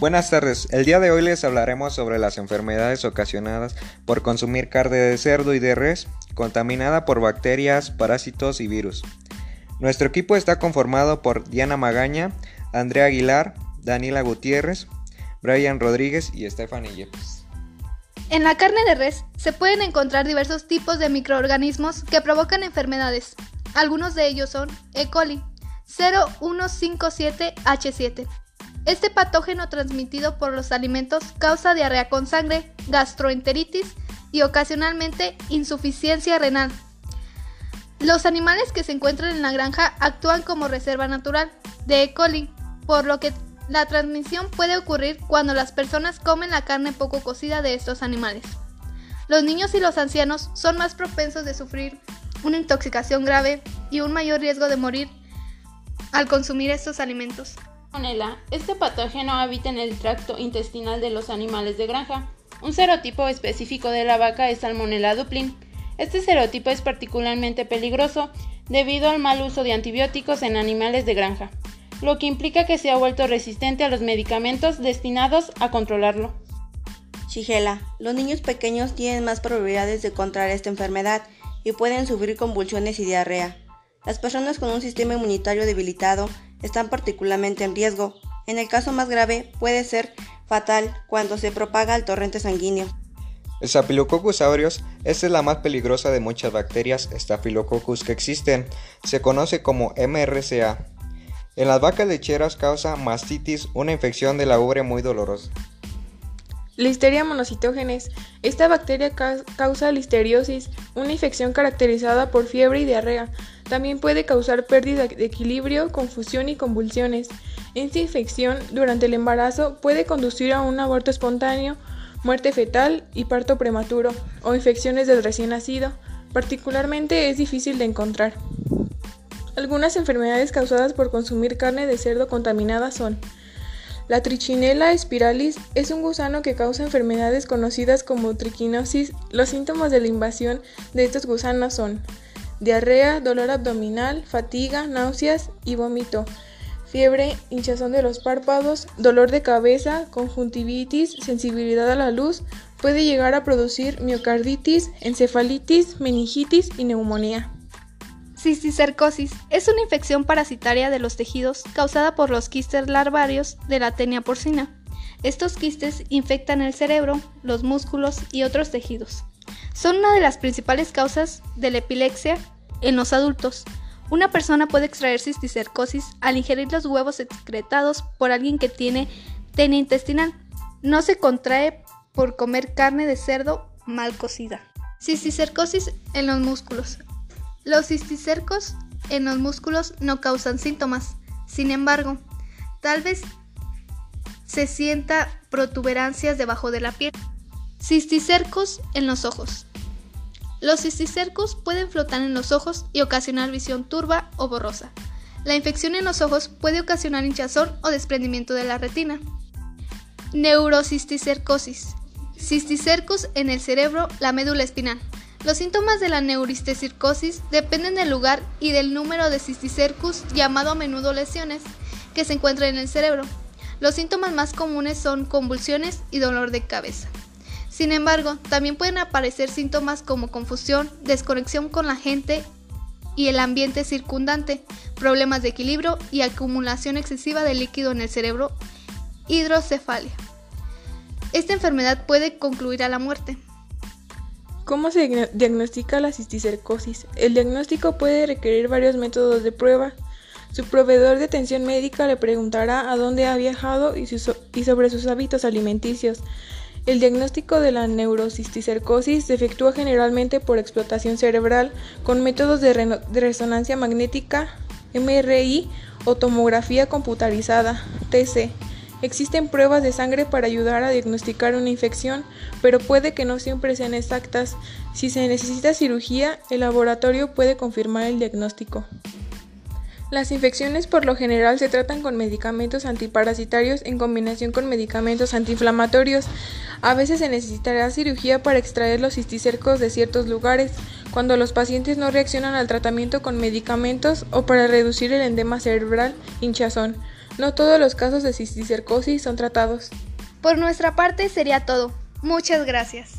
Buenas tardes, el día de hoy les hablaremos sobre las enfermedades ocasionadas por consumir carne de cerdo y de res contaminada por bacterias, parásitos y virus. Nuestro equipo está conformado por Diana Magaña, Andrea Aguilar, Daniela Gutiérrez, Brian Rodríguez y Stephanie Yepes. En la carne de res se pueden encontrar diversos tipos de microorganismos que provocan enfermedades. Algunos de ellos son E. coli 0157H7 este patógeno transmitido por los alimentos causa diarrea con sangre, gastroenteritis y ocasionalmente insuficiencia renal. Los animales que se encuentran en la granja actúan como reserva natural de E. coli, por lo que la transmisión puede ocurrir cuando las personas comen la carne poco cocida de estos animales. Los niños y los ancianos son más propensos de sufrir una intoxicación grave y un mayor riesgo de morir al consumir estos alimentos. Este patógeno habita en el tracto intestinal de los animales de granja. Un serotipo específico de la vaca es Salmonella duplin. Este serotipo es particularmente peligroso debido al mal uso de antibióticos en animales de granja, lo que implica que se ha vuelto resistente a los medicamentos destinados a controlarlo. Shigella. Los niños pequeños tienen más probabilidades de contraer esta enfermedad y pueden sufrir convulsiones y diarrea. Las personas con un sistema inmunitario debilitado están particularmente en riesgo. En el caso más grave puede ser fatal cuando se propaga el torrente sanguíneo. Staphylococcus aureus, esta es la más peligrosa de muchas bacterias Staphylococcus que existen. Se conoce como MRSA. En las vacas lecheras causa mastitis, una infección de la ubre muy dolorosa. Listeria monocitógenes. Esta bacteria causa listeriosis, una infección caracterizada por fiebre y diarrea. También puede causar pérdida de equilibrio, confusión y convulsiones. Esta infección durante el embarazo puede conducir a un aborto espontáneo, muerte fetal y parto prematuro, o infecciones del recién nacido. Particularmente es difícil de encontrar. Algunas enfermedades causadas por consumir carne de cerdo contaminada son la Trichinella spiralis es un gusano que causa enfermedades conocidas como triquinosis. Los síntomas de la invasión de estos gusanos son diarrea, dolor abdominal, fatiga, náuseas y vómito, fiebre, hinchazón de los párpados, dolor de cabeza, conjuntivitis, sensibilidad a la luz, puede llegar a producir miocarditis, encefalitis, meningitis y neumonía. Cisticercosis es una infección parasitaria de los tejidos causada por los quistes larvarios de la tenia porcina. Estos quistes infectan el cerebro, los músculos y otros tejidos. Son una de las principales causas de la epilepsia en los adultos. Una persona puede extraer cisticercosis al ingerir los huevos excretados por alguien que tiene tenia intestinal. No se contrae por comer carne de cerdo mal cocida. Cisticercosis en los músculos. Los cisticercos en los músculos no causan síntomas. Sin embargo, tal vez se sienta protuberancias debajo de la piel. Cisticercos en los ojos. Los cisticercos pueden flotar en los ojos y ocasionar visión turba o borrosa. La infección en los ojos puede ocasionar hinchazón o desprendimiento de la retina. Neurocisticercosis. Cisticercos en el cerebro, la médula espinal. Los síntomas de la neuristecircosis dependen del lugar y del número de cisticercus, llamado a menudo lesiones, que se encuentran en el cerebro. Los síntomas más comunes son convulsiones y dolor de cabeza. Sin embargo, también pueden aparecer síntomas como confusión, desconexión con la gente y el ambiente circundante, problemas de equilibrio y acumulación excesiva de líquido en el cerebro, hidrocefalia. Esta enfermedad puede concluir a la muerte. ¿Cómo se diagnostica la cisticercosis? El diagnóstico puede requerir varios métodos de prueba. Su proveedor de atención médica le preguntará a dónde ha viajado y, sobre sus hábitos alimenticios. El diagnóstico de la neurocisticercosis se efectúa generalmente por explotación cerebral con métodos de, de resonancia magnética, MRI o tomografía computarizada, TC. Existen pruebas de sangre para ayudar a diagnosticar una infección, pero puede que no siempre sean exactas. Si se necesita cirugía, el laboratorio puede confirmar el diagnóstico. Las infecciones por lo general se tratan con medicamentos antiparasitarios en combinación con medicamentos antiinflamatorios. A veces se necesitará cirugía para extraer los cisticercos de ciertos lugares, cuando los pacientes no reaccionan al tratamiento con medicamentos o para reducir el endema cerebral hinchazón. No todos los casos de cisticercosis son tratados. Por nuestra parte sería todo. Muchas gracias.